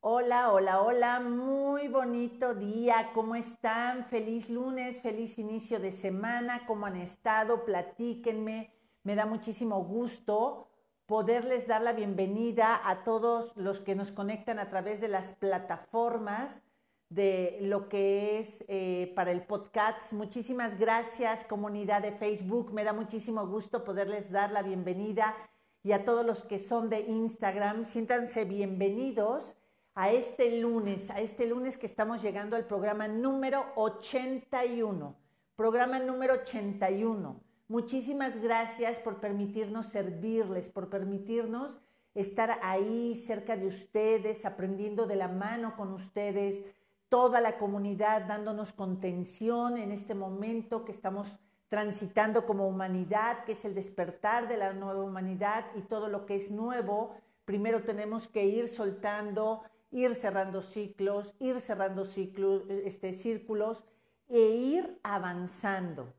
Hola, hola, hola, muy bonito día, ¿cómo están? Feliz lunes, feliz inicio de semana, ¿cómo han estado? Platíquenme, me da muchísimo gusto poderles dar la bienvenida a todos los que nos conectan a través de las plataformas de lo que es eh, para el podcast. Muchísimas gracias comunidad de Facebook, me da muchísimo gusto poderles dar la bienvenida y a todos los que son de Instagram, siéntanse bienvenidos a este lunes, a este lunes que estamos llegando al programa número 81, programa número 81. Muchísimas gracias por permitirnos servirles, por permitirnos estar ahí cerca de ustedes, aprendiendo de la mano con ustedes, toda la comunidad dándonos contención en este momento que estamos transitando como humanidad, que es el despertar de la nueva humanidad y todo lo que es nuevo. Primero tenemos que ir soltando ir cerrando ciclos, ir cerrando ciclos, este, círculos e ir avanzando.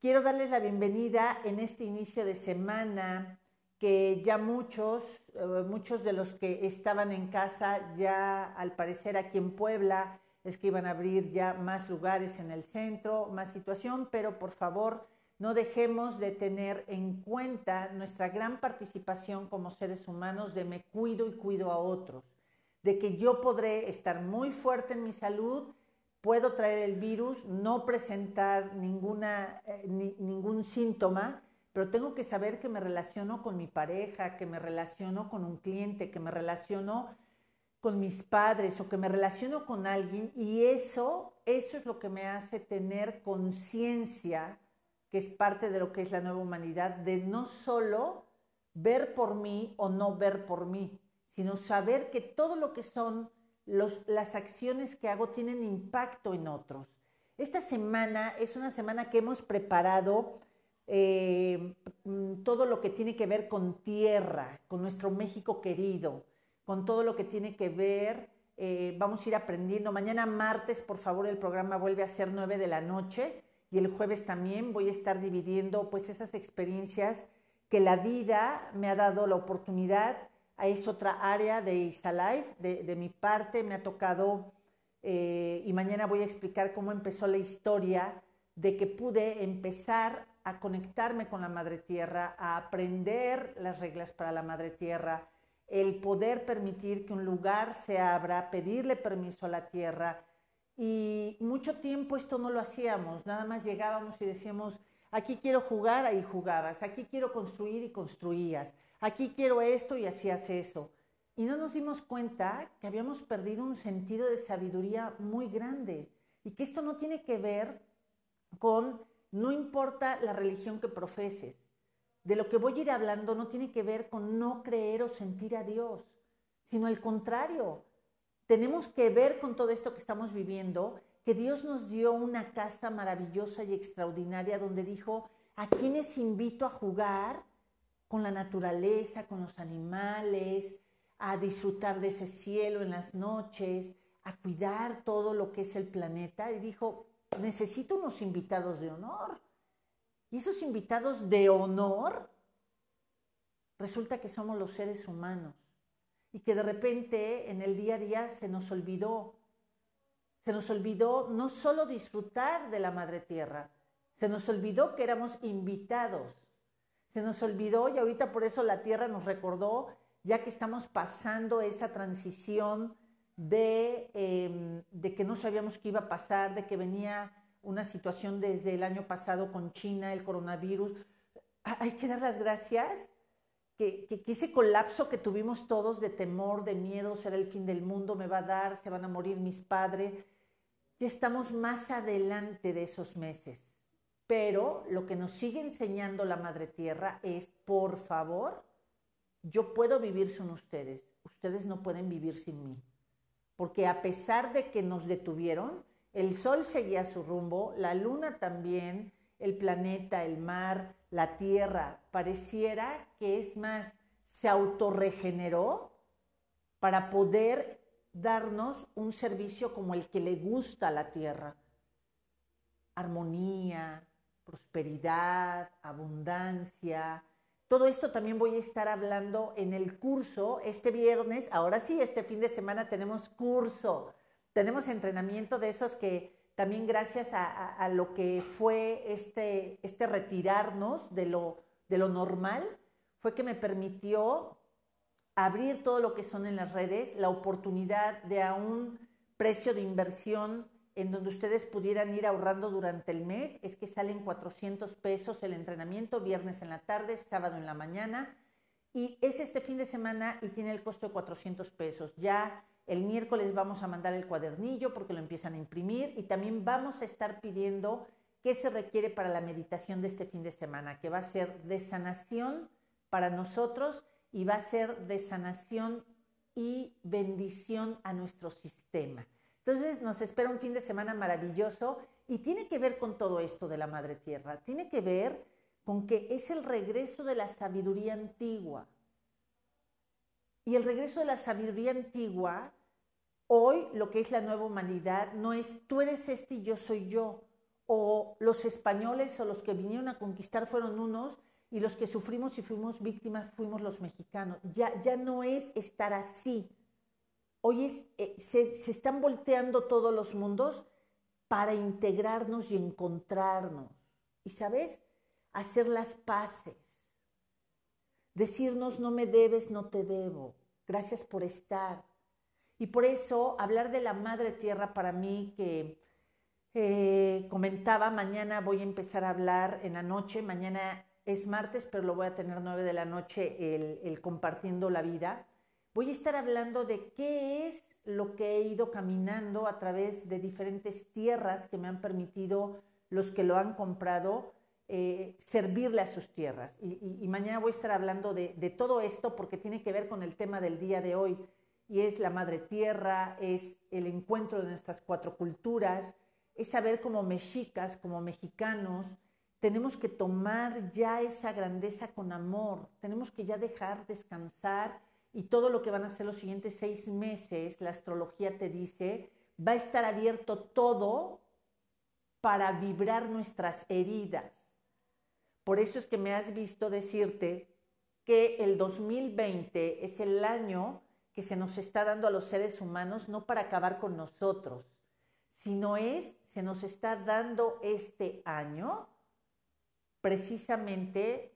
Quiero darles la bienvenida en este inicio de semana que ya muchos, eh, muchos de los que estaban en casa, ya al parecer aquí en Puebla, es que iban a abrir ya más lugares en el centro, más situación, pero por favor no dejemos de tener en cuenta nuestra gran participación como seres humanos de me cuido y cuido a otros de que yo podré estar muy fuerte en mi salud, puedo traer el virus, no presentar ninguna, eh, ningún síntoma, pero tengo que saber que me relaciono con mi pareja, que me relaciono con un cliente, que me relaciono con mis padres o que me relaciono con alguien y eso, eso es lo que me hace tener conciencia, que es parte de lo que es la nueva humanidad, de no solo ver por mí o no ver por mí, sino saber que todo lo que son las acciones que hago tienen impacto en otros. Esta semana es una semana que hemos preparado eh, mm, todo lo que tiene que ver con tierra, con nuestro México querido, con todo lo que tiene que ver, eh, vamos a ir aprendiendo. Mañana martes, por favor, el programa vuelve a ser 9 de la noche y el jueves también voy a estar dividiendo pues esas experiencias que la vida me ha dado la oportunidad es otra área de Istalife, de, de mi parte me ha tocado, eh, y mañana voy a explicar cómo empezó la historia de que pude empezar a conectarme con la Madre Tierra, a aprender las reglas para la Madre Tierra, el poder permitir que un lugar se abra, pedirle permiso a la Tierra. Y mucho tiempo esto no lo hacíamos, nada más llegábamos y decíamos, aquí quiero jugar, ahí jugabas, aquí quiero construir y construías aquí quiero esto y hacías eso. Y no nos dimos cuenta que habíamos perdido un sentido de sabiduría muy grande y que esto no tiene que ver con, no importa la religión que profeses, de lo que voy a ir hablando no tiene que ver con no creer o sentir a Dios, sino al contrario. Tenemos que ver con todo esto que estamos viviendo, que Dios nos dio una casa maravillosa y extraordinaria donde dijo, ¿a quienes invito a jugar? con la naturaleza, con los animales, a disfrutar de ese cielo en las noches, a cuidar todo lo que es el planeta. Y dijo, necesito unos invitados de honor. Y esos invitados de honor resulta que somos los seres humanos. Y que de repente en el día a día se nos olvidó. Se nos olvidó no solo disfrutar de la madre tierra, se nos olvidó que éramos invitados se nos olvidó y ahorita por eso la tierra nos recordó, ya que estamos pasando esa transición de, em, de que no sabíamos qué iba a pasar, de que venía una situación desde el año pasado con China, el coronavirus. Hay que dar las gracias que, que, ese colapso que tuvimos todos de temor, de miedo, será el fin del mundo, me va a dar, se van a morir mis padres. Ya estamos más adelante de esos meses. Pero lo que nos sigue enseñando la Madre Tierra es, por favor, yo puedo vivir sin ustedes, ustedes no pueden vivir sin mí. Porque a pesar de que nos detuvieron, el Sol seguía su rumbo, la Luna también, el planeta, el mar, la Tierra, pareciera que es más, se autorregeneró para poder darnos un servicio como el que le gusta a la Tierra. Armonía, prosperidad, abundancia, Todo esto también voy a estar hablando en el curso este viernes. Ahora sí, este fin de semana tenemos curso. Tenemos entrenamiento de esos que también gracias a, lo que fue este, este retirarnos de lo, de lo normal, fue que me permitió abrir todo lo que son en las redes, la oportunidad de a un precio de inversión en donde ustedes pudieran ir ahorrando durante el mes, es que salen 400 pesos el entrenamiento, viernes en la tarde, sábado en la mañana, y es este fin de semana y tiene el costo de 400 pesos. Ya el miércoles vamos a mandar el cuadernillo porque lo empiezan a imprimir y también vamos a estar pidiendo qué se requiere para la meditación de este fin de semana, que va a ser de sanación para nosotros y va a ser de sanación y bendición a nuestro sistema. Entonces nos espera un fin de semana maravilloso y tiene que ver con todo esto de la Madre Tierra, tiene que ver con que es el regreso de la sabiduría antigua. Y el regreso de la sabiduría antigua, hoy lo que es la nueva humanidad, no es tú eres este y yo soy yo, o los españoles o los que vinieron a conquistar fueron unos y los que sufrimos y fuimos víctimas fuimos los mexicanos. Ya, ya no es estar así. Hoy eh, se, se están volteando todos los mundos para integrarnos y encontrarnos. Y sabes, hacer las paces. Decirnos no me debes, no te debo. Gracias por estar. Y por eso hablar de la Madre Tierra para mí que eh, comentaba, mañana voy a empezar a hablar en la noche, mañana es martes, pero lo voy a tener nueve de la noche el, compartiendo la vida. Voy a estar hablando de qué es lo que he ido caminando a través de diferentes tierras que me han permitido los que lo han comprado eh, servirle a sus tierras. Y, mañana voy a estar hablando de, de, todo esto porque tiene que ver con el tema del día de hoy y es la madre tierra, es el encuentro de nuestras cuatro culturas, es saber como mexicas, como mexicanos, tenemos que tomar ya esa grandeza con amor, tenemos que ya dejar descansar y todo lo que van a ser los siguientes seis meses, la astrología te dice, va a estar abierto todo para vibrar nuestras heridas. Por eso es que me has visto decirte que el 2020 es el año que se nos está dando a los seres humanos no para acabar con nosotros, sino es, se nos está dando este año precisamente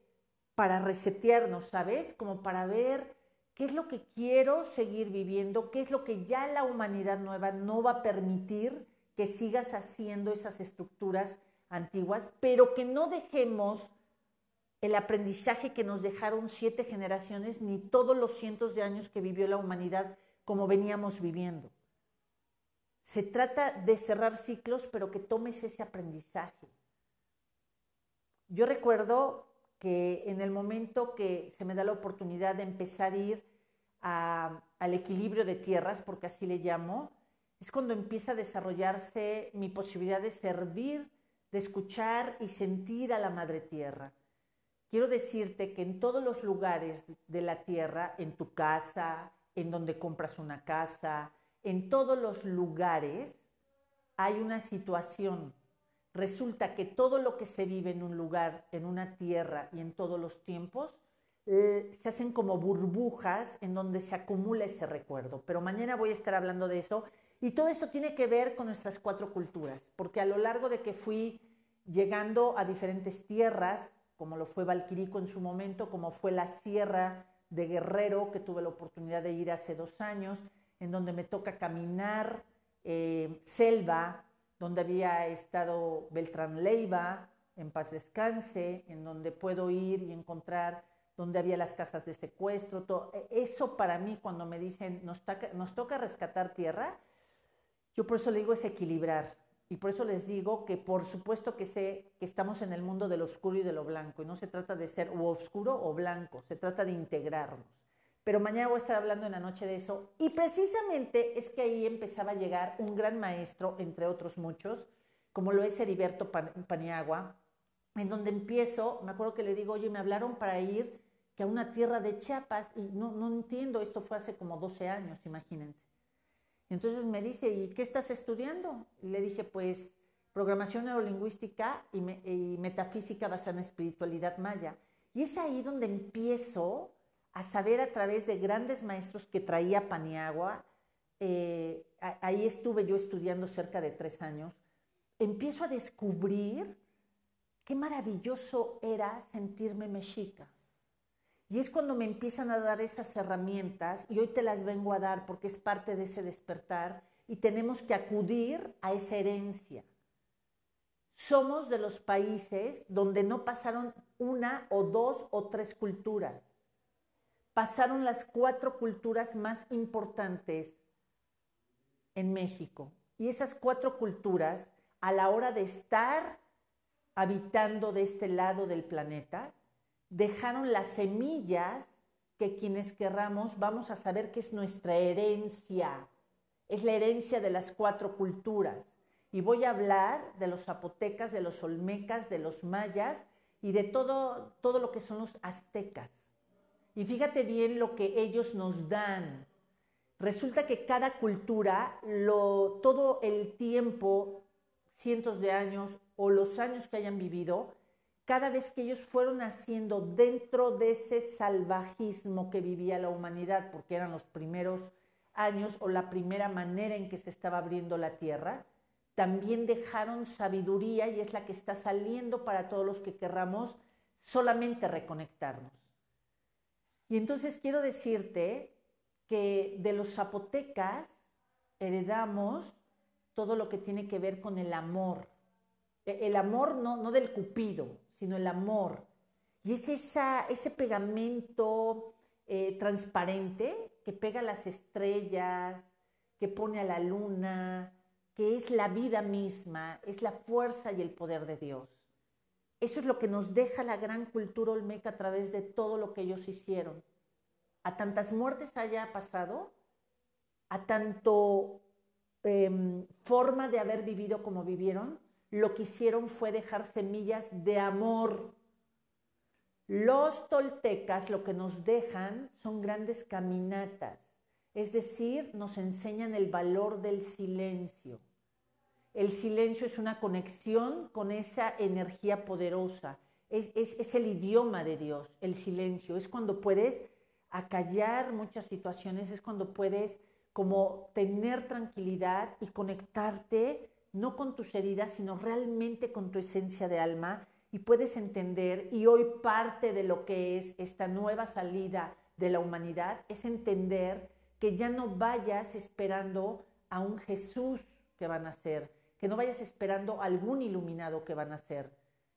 para resetearnos, ¿sabes? Como para ver qué es lo que quiero seguir viviendo, qué es lo que ya la humanidad nueva no va a permitir que sigas haciendo esas estructuras antiguas, pero que no dejemos el aprendizaje que nos dejaron siete generaciones ni todos los cientos de años que vivió la humanidad como veníamos viviendo. Se trata de cerrar ciclos, pero que tomes ese aprendizaje. Yo recuerdo que en el momento que se me da la oportunidad de empezar a ir al equilibrio de tierras, porque así le llamo, es cuando empieza a desarrollarse mi posibilidad de servir, de escuchar y sentir a la madre tierra. Quiero decirte que en todos los lugares de la tierra, en tu casa, en donde compras una casa, en todos los lugares hay una situación resulta que todo lo que se vive en un lugar, en una tierra y en todos los tiempos, eh, se hacen como burbujas en donde se acumula ese recuerdo. Pero mañana voy a estar hablando de eso. Y todo esto tiene que ver con nuestras cuatro culturas, porque a lo largo de que fui llegando a diferentes tierras, como lo fue Valquirico en su momento, como fue la Sierra de Guerrero, que tuve la oportunidad de ir hace dos años, en donde me toca caminar eh, selva, donde había estado Beltrán Leiva, en paz descanse, en donde puedo ir y encontrar donde había las casas de secuestro. Todo. E, eso para mí, cuando me dicen nos, nos toca rescatar tierra, yo por eso le digo es equilibrar. Y por eso les digo que por supuesto que sé que estamos en el mundo de lo oscuro y de lo blanco. Y no se trata de ser o oscuro o blanco, se trata de integrarnos pero mañana voy a estar hablando en la noche de eso. Y precisamente es que ahí empezaba a llegar un gran maestro, entre otros muchos, como lo es Heriberto Paniagua, en donde empiezo, me acuerdo que le digo, oye, me hablaron para ir que a una tierra de Chiapas, y no, no entiendo, esto fue hace como 12 años, imagínense. Entonces me dice, ¿y qué estás estudiando? Y le dije, pues programación neurolingüística y, y metafísica basada en espiritualidad maya. Y es ahí donde empiezo a saber a través de grandes maestros que traía Paniagua, eh, ahí estuve yo estudiando cerca de tres años, empiezo a descubrir qué maravilloso era sentirme mexica. Y es cuando me empiezan a dar esas herramientas, y hoy te las vengo a dar porque es parte de ese despertar, y tenemos que acudir a esa herencia. Somos de los países donde no pasaron una o dos o tres culturas. Pasaron las cuatro culturas más importantes en México. Y esas cuatro culturas, a la hora de estar habitando de este lado del planeta, dejaron las semillas que quienes querramos vamos a saber que es nuestra herencia. Es la herencia de las cuatro culturas. Y voy a hablar de los zapotecas, de los olmecas, de los mayas y de todo, todo lo que son los aztecas. Y fíjate bien lo que ellos nos dan. Resulta que cada cultura, lo, todo el tiempo, cientos de años o los años que hayan vivido, cada vez que ellos fueron haciendo dentro de ese salvajismo que vivía la humanidad, porque eran los primeros años o la primera manera en que se estaba abriendo la tierra, también dejaron sabiduría y es la que está saliendo para todos los que querramos solamente reconectarnos. Y entonces quiero decirte que de los zapotecas heredamos todo lo que tiene que ver con el amor. E, el amor no, no del cupido, sino el amor. Y es esa, ese pegamento eh, transparente que pega las estrellas, que pone a la luna, que es la vida misma, es la fuerza y el poder de Dios. Eso es lo que nos deja la gran cultura olmeca a través de todo lo que ellos hicieron. A tantas muertes haya pasado, a tanto em, forma de haber vivido como vivieron, lo que hicieron fue dejar semillas de amor. Los toltecas lo que nos dejan son grandes caminatas, es decir, nos enseñan el valor del silencio. El silencio es una conexión con esa energía poderosa, es, es el idioma de Dios, el silencio, es cuando puedes acallar muchas situaciones, es cuando puedes como tener tranquilidad y conectarte no con tus heridas, sino realmente con tu esencia de alma. Y puedes entender, y hoy parte de lo que es esta nueva salida de la humanidad, es entender que ya no vayas esperando a un Jesús que van a ser, que no vayas esperando algún iluminado que van a ser,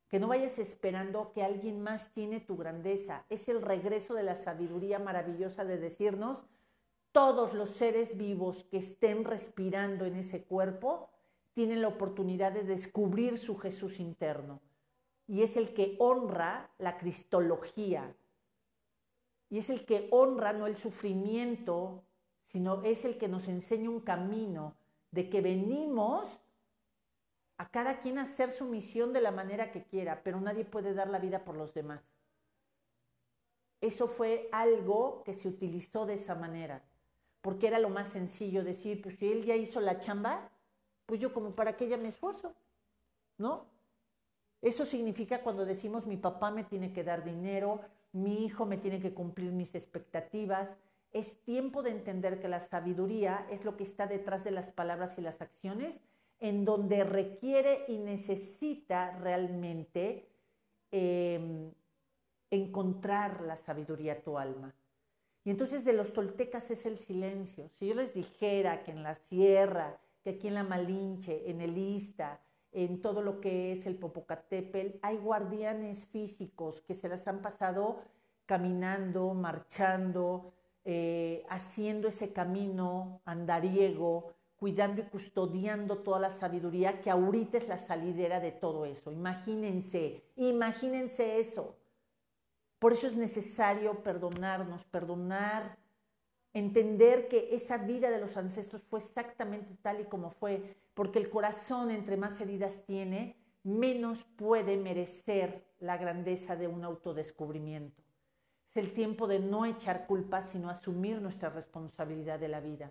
que no vayas esperando que alguien más tiene tu grandeza. Es el regreso de la sabiduría maravillosa de decirnos, todos los seres vivos que estén respirando en ese cuerpo tienen la oportunidad de descubrir su Jesús interno. Y es el que honra la cristología. Y es el que honra no el sufrimiento, sino es el que nos enseña un camino de que venimos a cada quien hacer su misión de la manera que quiera, pero nadie puede dar la vida por los demás. Eso fue algo que se utilizó de esa manera, porque era lo más sencillo decir, pues si él ya hizo la chamba, pues yo como para qué ya me esfuerzo, ¿no? Eso significa cuando decimos mi papá me tiene que dar dinero, mi hijo me tiene que cumplir mis expectativas. Es tiempo de entender que la sabiduría es lo que está detrás de las palabras y las acciones, en donde requiere y necesita realmente em, encontrar la sabiduría a tu alma. Y entonces de los toltecas es el silencio. Si yo les dijera que en la sierra que aquí en la Malinche, en el Ista, en todo lo que es el Popocatépetl, hay guardianes físicos que se las han pasado caminando, marchando, eh, haciendo ese camino andariego, cuidando y custodiando toda la sabiduría que ahorita es la salidera de todo eso. Imagínense, imagínense eso. Por eso es necesario perdonarnos, perdonar entender que esa vida de los ancestros fue exactamente tal y como fue, porque el corazón entre más heridas tiene, menos puede merecer la grandeza de un autodescubrimiento. Es el tiempo de no echar culpas, sino asumir nuestra responsabilidad de la vida.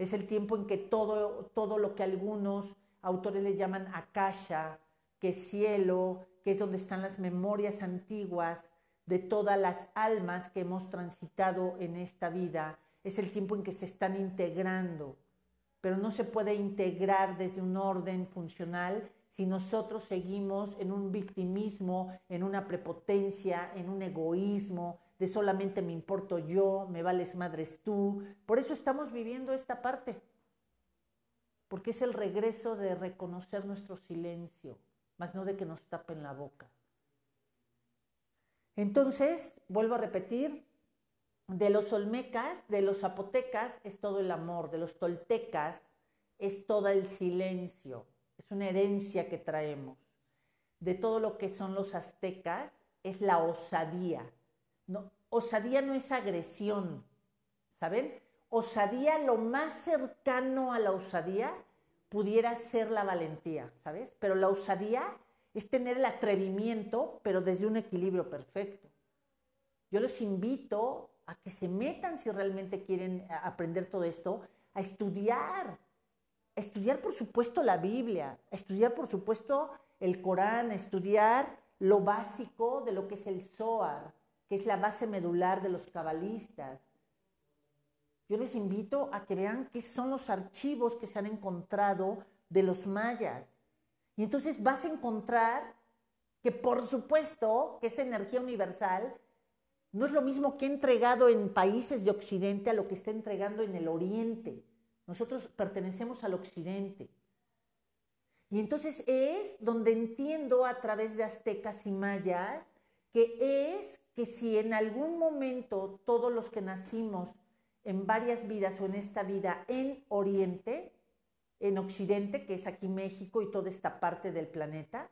Es el tiempo en que todo, todo lo que algunos autores le llaman akasha, que es cielo, que es donde están las memorias antiguas, de todas las almas que hemos transitado en esta vida. Es el tiempo en que se están integrando, pero no se puede integrar desde un orden funcional si nosotros seguimos en un victimismo, en una prepotencia, en un egoísmo, de solamente me importo yo, me vales madres tú. Por eso estamos viviendo esta parte, porque es el regreso de reconocer nuestro silencio, más no de que nos tapen la boca. Entonces, vuelvo a repetir, de los olmecas, de los zapotecas es todo el amor, de los toltecas es todo el silencio, es una herencia que traemos. De todo lo que son los aztecas es la osadía. No, osadía no es agresión, ¿saben? Osadía, lo más cercano a la osadía pudiera ser la valentía, ¿sabes? Pero la osadía es tener el atrevimiento, pero desde un equilibrio perfecto. Yo los invito a que se metan si realmente quieren aprender todo esto, a estudiar, estudiar por supuesto la Biblia, estudiar por supuesto el Corán, estudiar lo básico de lo que es el Zohar, que es la base medular de los cabalistas. Yo les invito a que vean qué son los archivos que se han encontrado de los mayas. Y entonces vas a encontrar que por supuesto que esa energía universal no es lo mismo que he entregado en países de Occidente a lo que está entregando en el Oriente. Nosotros pertenecemos al occidente. Y entonces es donde entiendo a través de aztecas y mayas que es que si en algún momento todos los que nacimos en varias vidas o en esta vida en Oriente, en Occidente, que es aquí México y toda esta parte del planeta,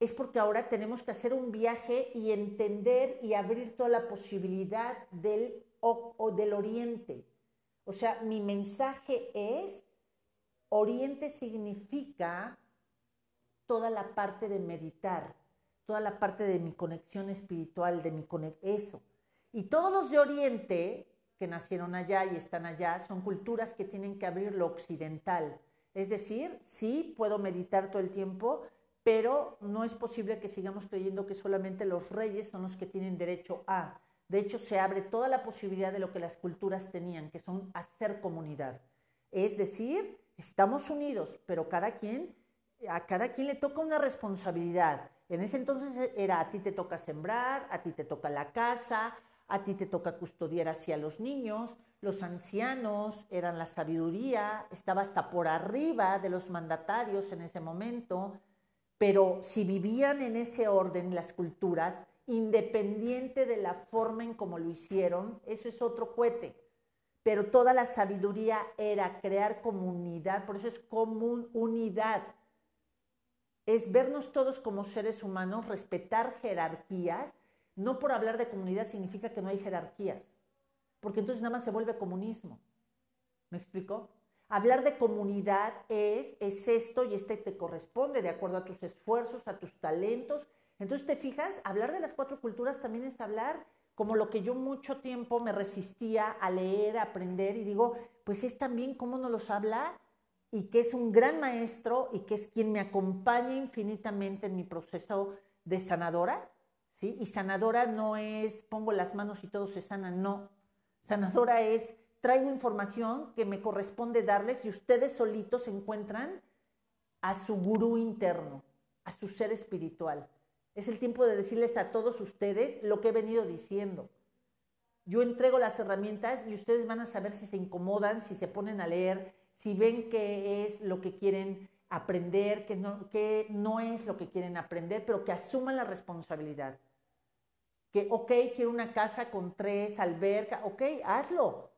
es porque ahora tenemos que hacer un viaje y entender y abrir toda la posibilidad del, o, del Oriente. O sea, mi mensaje es, oriente significa toda la parte de meditar, toda la parte de mi conexión espiritual, de mi eso. Y todos los de oriente que nacieron allá y están allá son culturas que tienen que abrir lo occidental. Es decir, sí puedo meditar todo el tiempo, pero no es posible que sigamos creyendo que solamente los reyes son los que tienen derecho a. De hecho, se abre toda la posibilidad de lo que las culturas tenían, que son hacer comunidad. Es decir, estamos unidos, pero cada quien, a cada quien le toca una responsabilidad. En ese entonces era a ti te toca sembrar, a ti te toca la casa, a ti te toca custodiar hacia los niños, los ancianos eran la sabiduría, estaba hasta por arriba de los mandatarios en ese momento, pero si vivían en ese orden las culturas, independiente de la forma en cómo lo hicieron, eso es otro cohete. Pero toda la sabiduría era crear comunidad, por eso es común unidad. Es vernos todos como seres humanos, respetar jerarquías. No por hablar de comunidad significa que no hay jerarquías, porque entonces nada más se vuelve comunismo. ¿Me explico? Hablar de comunidad es, es esto y este te corresponde de acuerdo a tus esfuerzos, a tus talentos entonces, te fijas, hablar de las cuatro culturas también es hablar como lo que yo mucho tiempo me resistía a leer, a aprender, y digo, pues es también cómo nos los habla y que es un gran maestro y que es quien me acompaña infinitamente en mi proceso de sanadora, ¿sí? Y sanadora no es pongo las manos y todo se sana, no. Sanadora es traigo información que me corresponde darles y ustedes solitos encuentran a su gurú interno, a su ser espiritual. Es el tiempo de decirles a todos ustedes lo que he venido diciendo. Yo entrego las herramientas y ustedes van a saber si se incomodan, si se ponen a leer, si ven qué es lo que quieren aprender, qué no, no es lo que quieren aprender, pero que asuman la responsabilidad. Que, ok, quiero una casa con tres albercas, ok, hazlo.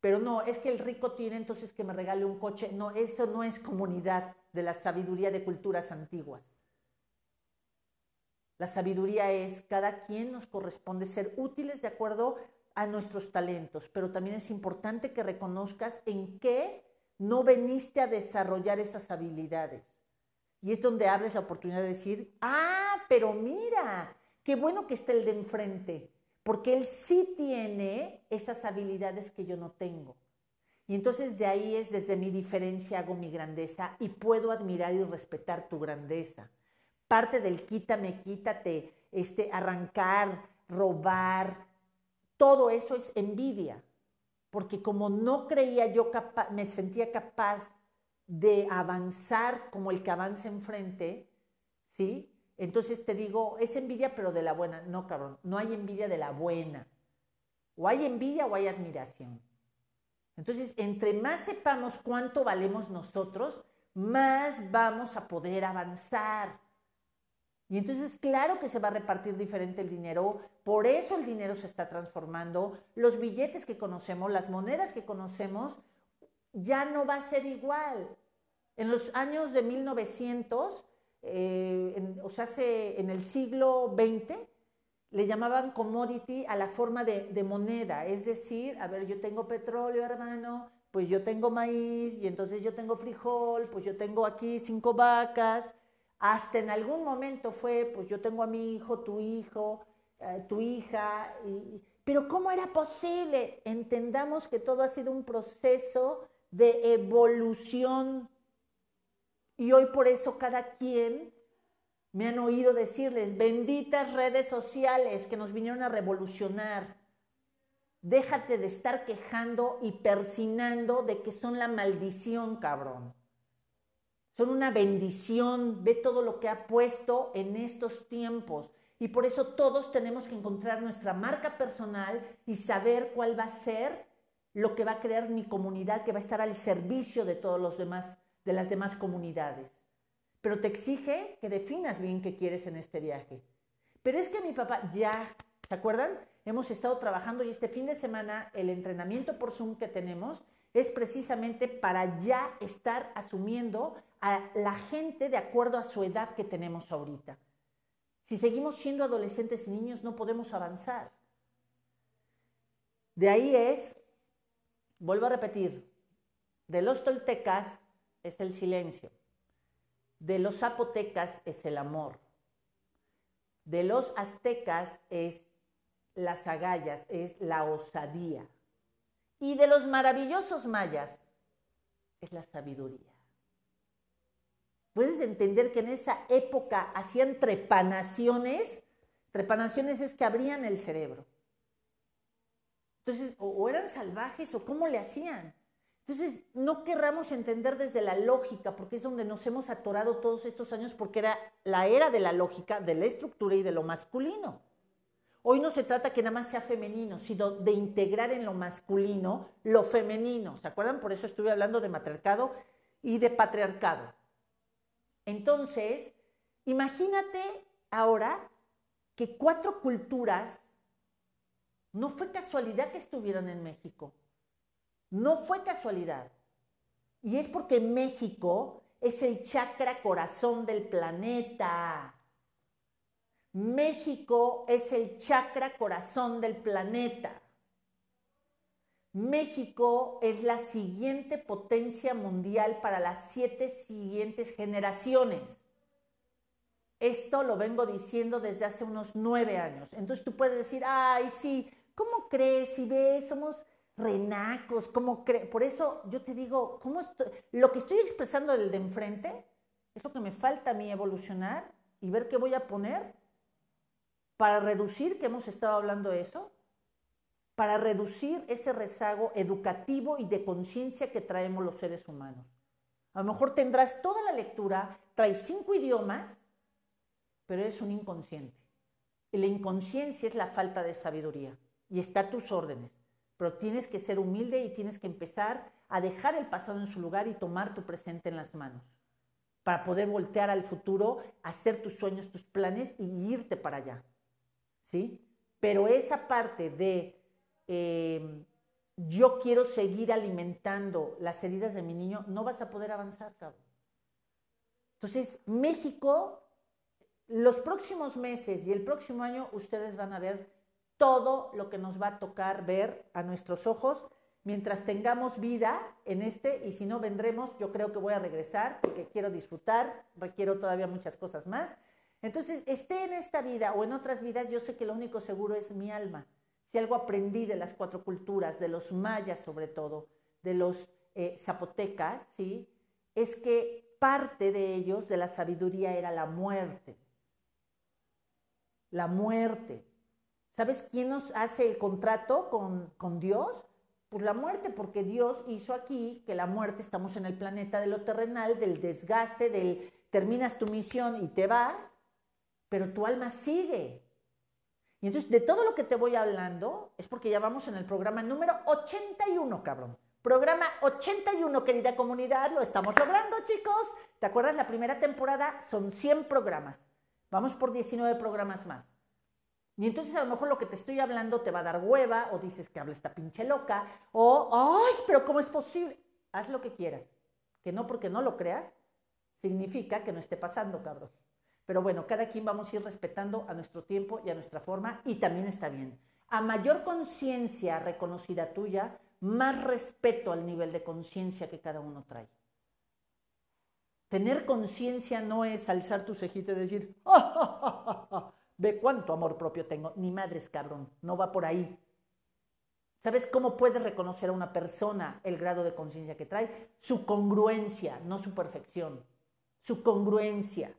Pero no, es que el rico tiene entonces que me regale un coche. No, eso no es comunidad de la sabiduría de culturas antiguas. La sabiduría es cada quien nos corresponde ser útiles de acuerdo a nuestros talentos, pero también es importante que reconozcas en qué no veniste a desarrollar esas habilidades. Y es donde abres la oportunidad de decir, ah, pero mira, qué bueno que está el de enfrente, porque él sí tiene esas habilidades que yo no tengo. Y entonces de ahí es desde mi diferencia hago mi grandeza y puedo admirar y respetar tu grandeza parte del quítame, quítate, este, arrancar, robar, todo eso es envidia. Porque como no creía yo capaz, me sentía capaz de avanzar como el que avanza enfrente, ¿sí? Entonces te digo, es envidia pero de la buena. No, cabrón, no hay envidia de la buena. O hay envidia o hay admiración. Entonces, entre más sepamos cuánto valemos nosotros, más vamos a poder avanzar. Y entonces, claro que se va a repartir diferente el dinero, por eso el dinero se está transformando, los billetes que conocemos, las monedas que conocemos, ya no va a ser igual. En los años de 1900, eh, o sea, en el siglo XX, le llamaban commodity a la forma de, moneda, es decir, a ver, yo tengo petróleo, hermano, pues yo tengo maíz y entonces yo tengo frijol, pues yo tengo aquí cinco vacas, hasta en algún momento fue, pues yo tengo a mi hijo, tu hijo, eh, tu hija, pero ¿cómo era posible? Entendamos que todo ha sido un proceso de evolución y hoy por eso cada quien me han oído decirles, benditas redes sociales que nos vinieron a revolucionar. Déjate de estar quejando y persinando de que son la maldición, cabrón. Son una bendición. Ve todo lo que ha puesto en estos tiempos. Y por eso todos tenemos que encontrar nuestra marca personal y saber cuál va a ser lo que va a crear mi comunidad, que va a estar al servicio de todos los demás, de las demás comunidades pero te exige que definas bien qué quieres en este viaje. Pero es que mi papá ya, ¿se acuerdan? Hemos estado trabajando y este fin de semana el entrenamiento por Zoom que tenemos es precisamente para ya estar asumiendo a la gente de acuerdo a su edad que tenemos ahorita. Si seguimos siendo adolescentes y niños no podemos avanzar. De ahí es, vuelvo a repetir, de los toltecas es el silencio. De los zapotecas es el amor. De los aztecas es las agallas, es la osadía. Y de los maravillosos mayas es la sabiduría. Puedes entender que en esa época hacían trepanaciones. Trepanaciones es que abrían el cerebro. Entonces, o, eran salvajes o cómo le hacían. Entonces, no querramos entender desde la lógica, porque es donde nos hemos atorado todos estos años, porque era la era de la lógica, de la estructura y de lo masculino. Hoy no se trata que nada más sea femenino, sino de integrar en lo masculino lo femenino. ¿Se acuerdan? Por eso estuve hablando de matriarcado y de patriarcado. Entonces, imagínate ahora que cuatro culturas, no fue casualidad que estuvieran en México no fue casualidad. Y es porque México es el chakra corazón del planeta. México es el chakra corazón del planeta. México es la siguiente potencia mundial para las siete siguientes generaciones. Esto lo vengo diciendo desde hace unos nueve años. Entonces tú puedes decir, ay, sí, ¿cómo crees? Si ves, somos renacos, como por eso yo te digo, ¿cómo lo que estoy expresando del de enfrente es lo que me falta a mí evolucionar y ver qué voy a poner para reducir, que hemos estado hablando de eso, para reducir ese rezago educativo y de conciencia que traemos los seres humanos. A lo mejor tendrás toda la lectura, traes cinco idiomas, pero eres un inconsciente. Y la inconsciencia es la falta de sabiduría y está a tus órdenes pero tienes que ser humilde y tienes que empezar a dejar el pasado en su lugar y tomar tu presente en las manos para poder voltear al futuro, hacer tus sueños, tus planes y irte para allá. ¿Sí? Pero esa parte de em, yo quiero seguir alimentando las heridas de mi niño, no vas a poder avanzar, cabrón. Entonces, México, los próximos meses y el próximo año, ustedes van a ver todo lo que nos va a tocar ver a nuestros ojos mientras tengamos vida en este y si no vendremos, yo creo que voy a regresar porque quiero disfrutar, requiero todavía muchas cosas más. Entonces, esté en esta vida o en otras vidas, yo sé que lo único seguro es mi alma. Si algo aprendí de las cuatro culturas, de los mayas sobre todo, de los eh, zapotecas, ¿sí? Es que parte de ellos, de la sabiduría, era la muerte. la muerte. ¿Sabes quién nos hace el contrato con, Dios? Pues la muerte, porque Dios hizo aquí que la muerte, estamos en el planeta de lo terrenal, del desgaste, del terminas tu misión y te vas, pero tu alma sigue. Y entonces, de todo lo que te voy hablando, es porque ya vamos en el programa número 81, cabrón. Programa 81, querida comunidad, lo estamos logrando, chicos. ¿Te acuerdas? La primera temporada son 100 programas. Vamos por 19 programas más. Y entonces a lo mejor lo que te estoy hablando te va a dar hueva, o dices que habla esta pinche loca, o, ay, pero ¿cómo es posible? Haz lo que quieras. Que no porque no lo creas, significa que no esté pasando, cabrón. Pero bueno, cada quien vamos a ir respetando a nuestro tiempo y a nuestra forma, y también está bien. A mayor conciencia reconocida tuya, más respeto al nivel de conciencia que cada uno trae. Tener conciencia no es alzar tu cejita y decir, ¡Ah, ve cuánto amor propio tengo. Ni madres, cabrón, no va por ahí. ¿Sabes cómo puedes reconocer a una persona el grado de conciencia que trae? Su congruencia, no su perfección. Su congruencia.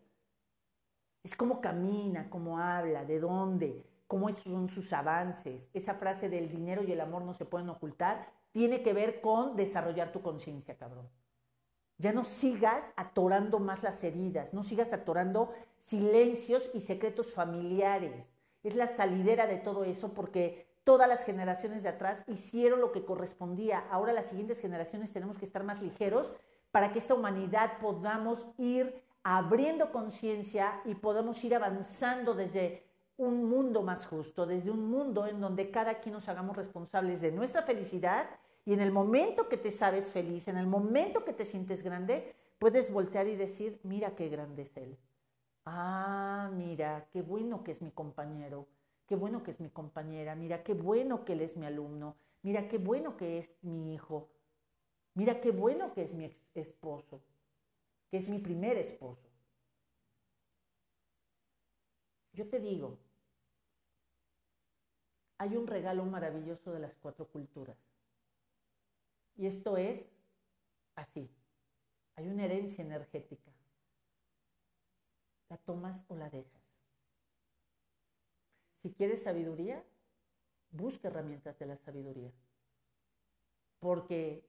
Es cómo camina, cómo habla, de dónde, cómo son sus avances. Esa frase del dinero y el amor no se pueden ocultar tiene que ver con desarrollar tu conciencia, cabrón. Ya no sigas atorando más las heridas, no sigas atorando silencios y secretos familiares. Es la salidera de todo eso porque todas las generaciones de atrás hicieron lo que correspondía. Ahora las siguientes generaciones tenemos que estar más ligeros para que esta humanidad podamos ir abriendo conciencia y podamos ir avanzando desde un mundo más justo, desde un mundo en donde cada quien nos hagamos responsables de nuestra felicidad y en el momento que te sabes feliz, en el momento que te sientes grande, puedes voltear y decir, mira qué grande es él. Ah, mira, qué bueno que es mi compañero, qué bueno que es mi compañera, mira qué bueno que él es mi alumno, mira qué bueno que es mi hijo, mira qué bueno que es mi esposo, es mi primer esposo. Yo te digo, hay un regalo maravilloso de las cuatro culturas. Y esto es así. Hay una herencia energética. ¿La tomas o la dejas? Si quieres sabiduría, busca herramientas de la sabiduría. Porque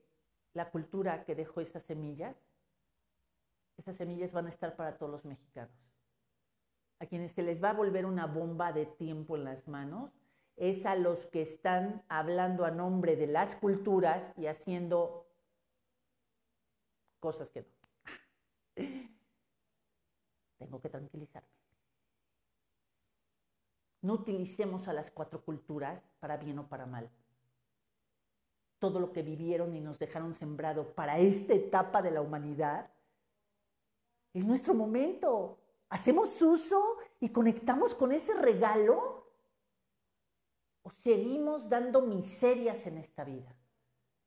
la cultura que dejó esas semillas, esas semillas van a estar para todos los mexicanos. A quienes se les va a volver una bomba de tiempo en las manos es a los que están hablando a nombre de las culturas y haciendo cosas que no. Tengo que tranquilizarme. No utilicemos a las cuatro culturas para bien o para mal. Todo lo que vivieron y nos dejaron sembrado para esta etapa de la humanidad es nuestro momento. Hacemos uso y conectamos con ese regalo seguimos dando miserias en esta vida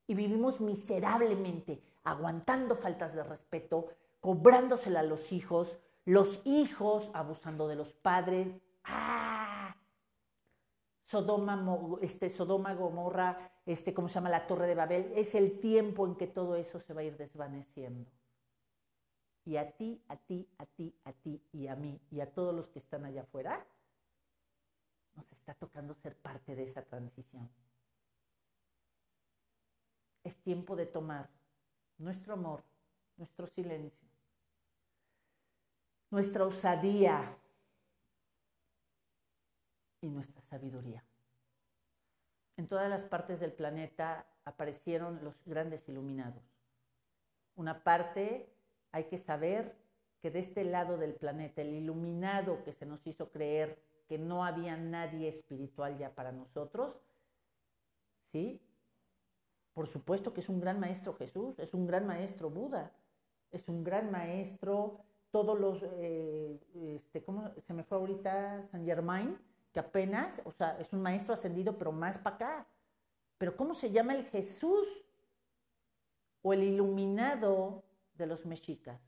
y vivimos miserablemente, aguantando faltas de respeto, cobrándosela a los hijos, los hijos abusando de los padres. ¡Ah! Sodoma, este, Sodoma, Gomorra, este, ¿cómo se llama? La Torre de Babel. Es el tiempo en que todo eso se va a ir desvaneciendo. Y a ti, a ti, a ti, a ti y a mí y a todos los que están allá afuera, nos está tocando ser parte de esa transición. Es tiempo de tomar nuestro amor, nuestro silencio, nuestra osadía y nuestra sabiduría. En todas las partes del planeta aparecieron los grandes iluminados. Una parte hay que saber que de este lado del planeta, el iluminado que se nos hizo creer que no había nadie espiritual ya para nosotros, ¿sí? Por supuesto que es un gran maestro Jesús, es un gran maestro Buda, es un gran maestro, todos los, eh, este, ¿cómo se me fue ahorita San Germain? Que apenas, o sea, es un maestro ascendido, pero más para acá. Pero ¿cómo se llama el Jesús o el iluminado de los mexicas?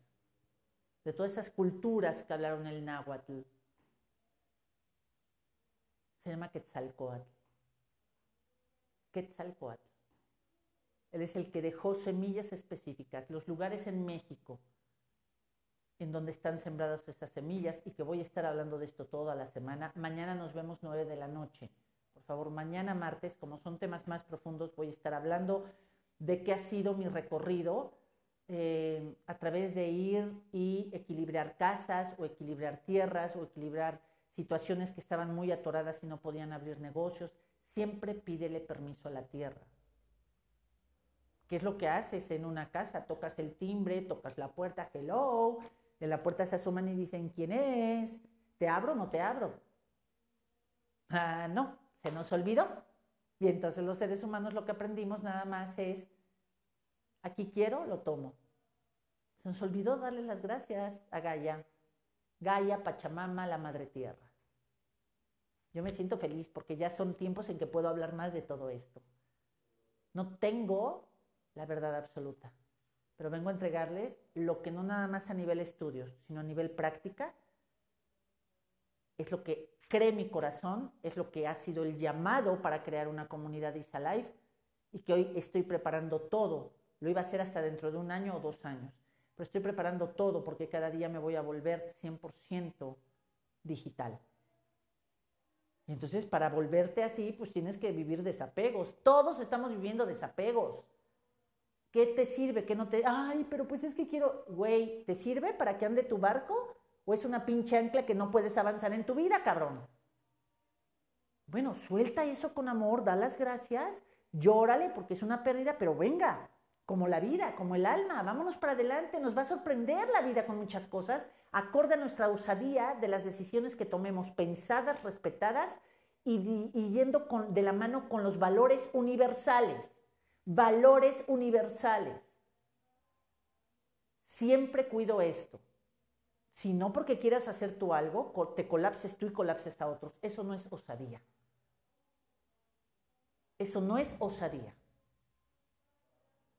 De todas esas culturas que hablaron el náhuatl se llama Quetzalcoatl. Quetzalcoatl. Él es el que dejó semillas específicas, los lugares en México en donde están sembradas esas semillas y que voy a estar hablando de esto toda la semana. Mañana nos vemos 9 de la noche. Por favor, mañana martes, como son temas más profundos, voy a estar hablando de qué ha sido mi recorrido eh, a través de ir y equilibrar casas o equilibrar tierras o equilibrar situaciones que estaban muy atoradas y no podían abrir negocios. Siempre pídele permiso a la tierra. ¿Qué es lo que haces en una casa? Tocas el timbre, tocas la puerta, hello, de la puerta se asoman y dicen, ¿quién es? ¿Te abro o no te abro? Ah, no, se nos olvidó. Y entonces los seres humanos lo que aprendimos nada más es, aquí quiero, lo tomo. Se nos olvidó darle las gracias a Gaia. Gaia, Pachamama, la Madre Tierra. Yo me siento feliz porque ya son tiempos en que puedo hablar más de todo esto. No tengo la verdad absoluta. Pero vengo a entregarles lo que no nada más a nivel estudios, sino a nivel práctica, es lo que cree mi corazón, es lo que ha sido el llamado para crear una comunidad Isalife y que hoy estoy preparando todo. Lo iba a hacer hasta dentro de un año o dos años, estoy preparando todo porque cada día me voy a volver 100% digital. entonces, para volverte así, pues tienes que vivir desapegos. Todos estamos viviendo desapegos. ¿Qué te sirve? ¿Qué no te.? Ay, pero pues es que quiero. Güey, ¿te sirve para que ande tu barco? ¿O es una pinche ancla que no puedes avanzar en tu vida, cabrón? Bueno, suelta eso con amor, da las gracias, llórale porque es una pérdida, pero venga, como la vida, como el alma, vámonos para adelante, nos va a sorprender la vida con muchas cosas, acorde a nuestra osadía de las decisiones que tomemos, pensadas, respetadas y, yendo con, de la mano con los valores universales valores universales. Siempre cuido esto. Si no porque quieras hacer tú algo, te colapses tú y colapses a otros. Eso no es osadía. Eso no es osadía.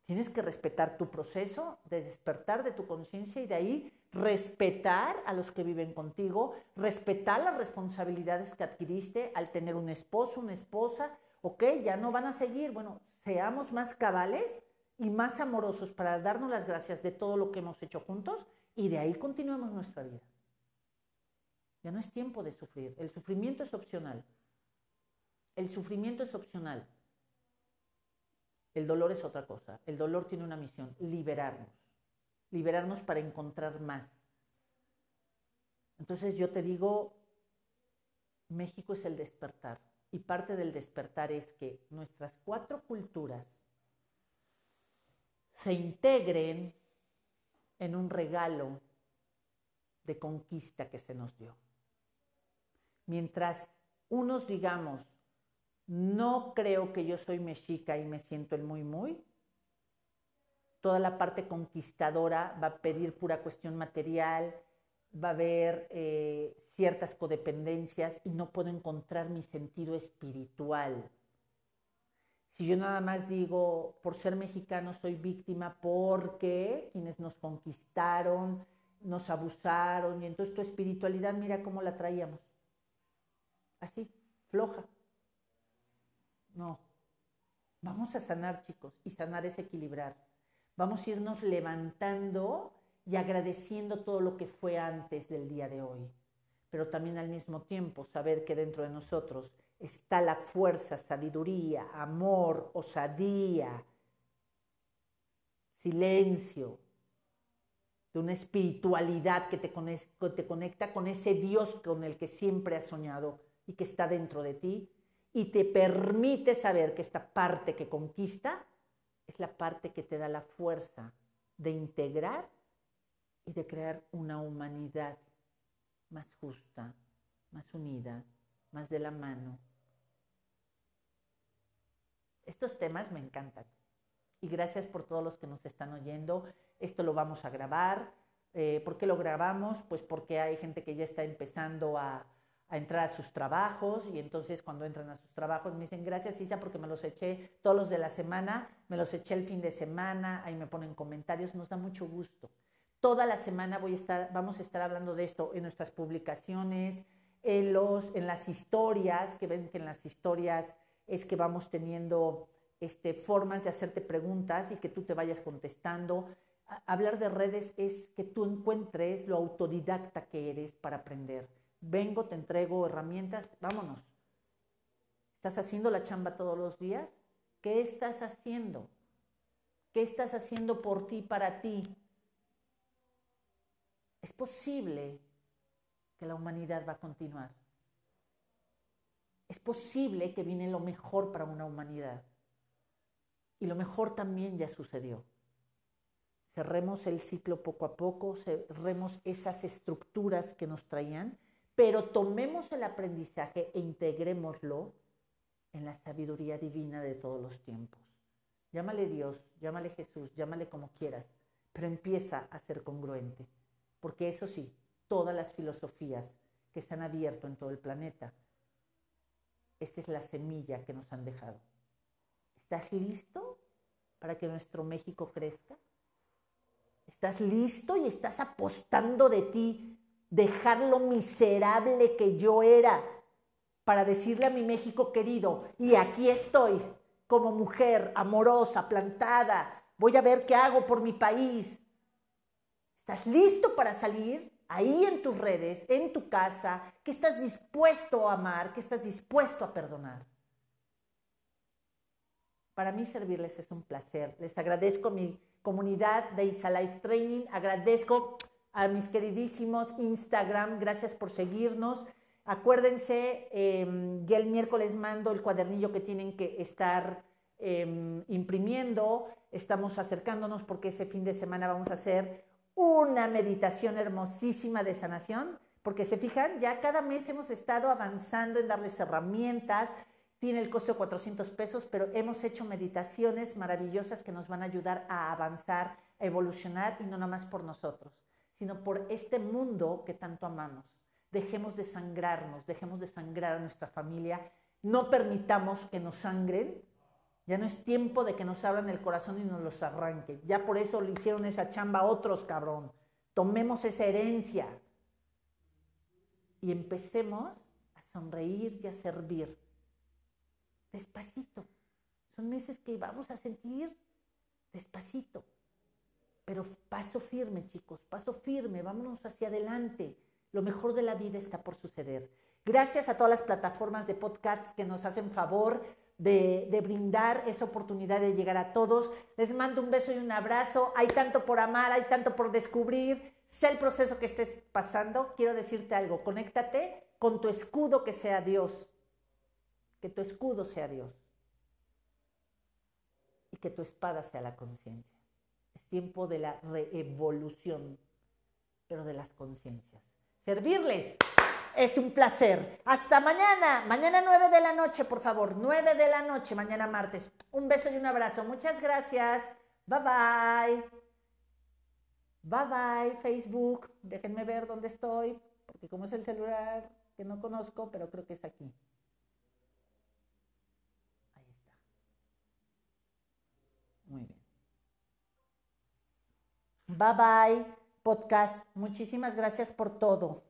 Tienes que respetar tu proceso de despertar de tu conciencia y de ahí respetar a los que viven contigo, respetar las responsabilidades que adquiriste al tener un esposo, una esposa, ok, ya no van a seguir, bueno, seamos más cabales y más amorosos para darnos las gracias de todo lo que hemos hecho juntos y de ahí continuemos nuestra vida. Ya no es tiempo de sufrir. El sufrimiento es opcional. El sufrimiento es opcional. El dolor es otra cosa. El dolor tiene una misión, liberarnos. Liberarnos para encontrar más. Entonces yo te digo, México es el despertar. Y parte del despertar es que nuestras cuatro culturas se integren en un regalo de conquista que se nos dio. Mientras unos digamos, no creo que yo soy mexica y me siento el muy muy, toda la parte conquistadora va a pedir pura cuestión material, va a haber eh, ciertas codependencias y no puedo encontrar mi sentido espiritual. Si yo nada más digo, por ser mexicano soy víctima porque quienes nos conquistaron, nos abusaron, y entonces tu espiritualidad, mira cómo la traíamos. Así, floja. No. Vamos a sanar, chicos, y sanar es equilibrar. Vamos a irnos levantando y agradeciendo todo lo que fue antes del día de hoy. Pero también al mismo tiempo saber que dentro de nosotros está la fuerza, sabiduría, amor, osadía, silencio, de una espiritualidad que te, conecta con ese Dios con el que siempre has soñado y que está dentro de ti y te permite saber que esta parte que conquista es la parte que te da la fuerza de integrar y de crear una humanidad más justa, más unida, más de la mano. Estos temas me encantan. Y gracias por todos los que nos están oyendo. Esto lo vamos a grabar. Eh, ¿Por qué lo grabamos? Pues porque hay gente que ya está empezando a, a entrar a sus trabajos y entonces cuando entran a sus trabajos me dicen gracias Isa porque me los eché todos los de la semana, me los eché el fin de semana, ahí me ponen comentarios, nos da mucho gusto. Toda la semana voy a estar, vamos a estar hablando de esto en nuestras publicaciones, en, los, en las historias, que ven que en las historias es que vamos teniendo este, formas de hacerte preguntas y que tú te vayas contestando. hablar de redes es que tú encuentres lo autodidacta que eres para aprender. Vengo, te entrego herramientas, vámonos. ¿Estás haciendo la chamba todos los días? ¿Qué estás haciendo? ¿Qué estás haciendo por ti, para ti? Es posible que la humanidad va a continuar. Es posible que viene lo mejor para una humanidad. Y lo mejor también ya sucedió. Cerremos el ciclo poco a poco, cerremos esas estructuras que nos traían, pero tomemos el aprendizaje e integrémoslo en la sabiduría divina de todos los tiempos. Llámale Dios, llámale Jesús, llámale como quieras, pero empieza a ser congruente, porque eso sí, todas las filosofías que se han abierto en todo el planeta, esta es la semilla que nos han dejado. ¿Estás listo para que nuestro México crezca? ¿Estás listo y estás apostando de ti dejar lo miserable que yo era para decirle a mi México querido, y aquí estoy como mujer amorosa, plantada, voy a ver qué hago por mi país. ¿Estás listo para salir ahí en tus redes, en tu casa, que estás dispuesto a amar, que estás dispuesto a perdonar? Para mí servirles es un placer. Les agradezco mi comunidad de Isa Life Training. Agradezco a mis queridísimos Instagram. Gracias por seguirnos. Acuérdense, em, ya el miércoles mando el cuadernillo que tienen que estar em, imprimiendo. Estamos acercándonos porque ese fin de semana vamos a hacer una meditación hermosísima de sanación. Porque se fijan, ya cada mes hemos estado avanzando en darles herramientas, tiene el costo de 400 pesos, pero hemos hecho meditaciones maravillosas que nos van a ayudar a avanzar, a evolucionar y no nada más por nosotros, sino por este mundo que tanto amamos. Dejemos de sangrarnos, dejemos de sangrar a nuestra familia, no permitamos que nos sangren. Ya no es tiempo de que nos abran el corazón y nos los arranquen. Ya por eso le hicieron esa chamba a otros, cabrón. Tomemos esa herencia y empecemos a sonreír y a servir despacito. Son meses que vamos a sentir despacito. Pero paso firme, chicos, paso firme, vámonos hacia adelante. Lo mejor de la vida está por suceder. Gracias a todas las plataformas de podcasts que nos hacen favor de, de, brindar esa oportunidad de llegar a todos. Les mando un beso y un abrazo. Hay tanto por amar, hay tanto por descubrir. Sé el proceso que estés pasando. Quiero decirte algo, conéctate con tu escudo que sea Dios que tu escudo sea Dios y que tu espada sea la conciencia. Tiempo de la reevolución, pero de las conciencias. Servirles es un placer. Hasta mañana, mañana 9 de la noche, por favor, 9 de la noche, mañana martes. Un beso y un abrazo. Muchas gracias. Bye bye. Bye bye, Facebook. Déjenme ver dónde estoy, porque como es el celular que no conozco, pero creo que es aquí. Muy bien. Bye bye, podcast. Muchísimas gracias por todo.